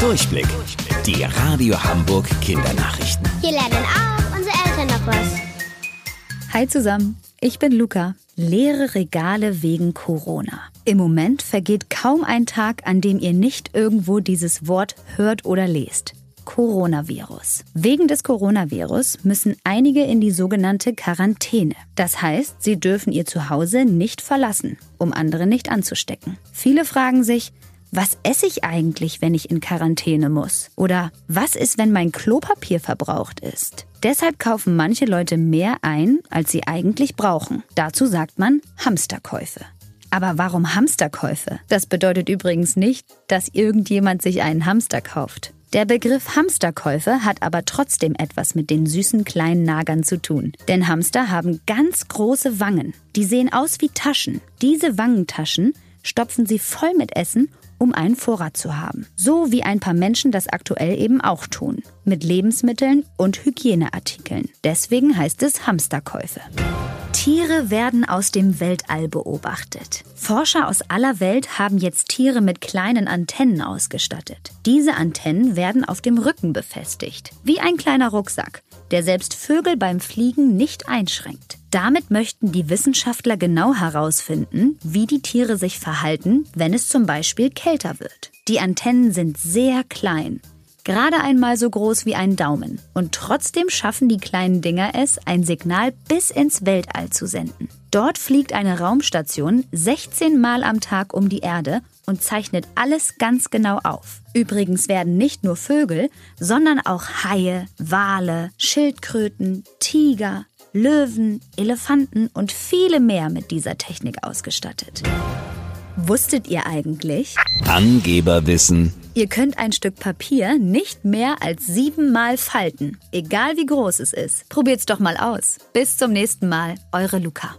Durchblick. Die Radio Hamburg Kindernachrichten. Hier lernen auch unsere Eltern noch was. Hi zusammen, ich bin Luca. Leere Regale wegen Corona. Im Moment vergeht kaum ein Tag, an dem ihr nicht irgendwo dieses Wort hört oder lest. Coronavirus. Wegen des Coronavirus müssen einige in die sogenannte Quarantäne. Das heißt, sie dürfen ihr Zuhause nicht verlassen, um andere nicht anzustecken. Viele fragen sich, was esse ich eigentlich, wenn ich in Quarantäne muss? Oder was ist, wenn mein Klopapier verbraucht ist? Deshalb kaufen manche Leute mehr ein, als sie eigentlich brauchen. Dazu sagt man Hamsterkäufe. Aber warum Hamsterkäufe? Das bedeutet übrigens nicht, dass irgendjemand sich einen Hamster kauft. Der Begriff Hamsterkäufe hat aber trotzdem etwas mit den süßen kleinen Nagern zu tun. Denn Hamster haben ganz große Wangen. Die sehen aus wie Taschen. Diese Wangentaschen stopfen sie voll mit Essen um einen Vorrat zu haben. So wie ein paar Menschen das aktuell eben auch tun. Mit Lebensmitteln und Hygieneartikeln. Deswegen heißt es Hamsterkäufe. Tiere werden aus dem Weltall beobachtet. Forscher aus aller Welt haben jetzt Tiere mit kleinen Antennen ausgestattet. Diese Antennen werden auf dem Rücken befestigt, wie ein kleiner Rucksack, der selbst Vögel beim Fliegen nicht einschränkt. Damit möchten die Wissenschaftler genau herausfinden, wie die Tiere sich verhalten, wenn es zum Beispiel kälter wird. Die Antennen sind sehr klein gerade einmal so groß wie ein Daumen. Und trotzdem schaffen die kleinen Dinger es, ein Signal bis ins Weltall zu senden. Dort fliegt eine Raumstation 16 Mal am Tag um die Erde und zeichnet alles ganz genau auf. Übrigens werden nicht nur Vögel, sondern auch Haie, Wale, Schildkröten, Tiger, Löwen, Elefanten und viele mehr mit dieser Technik ausgestattet. Wusstet ihr eigentlich? Angeberwissen. Ihr könnt ein Stück Papier nicht mehr als siebenmal falten, egal wie groß es ist. Probiert's doch mal aus. Bis zum nächsten Mal, eure Luca.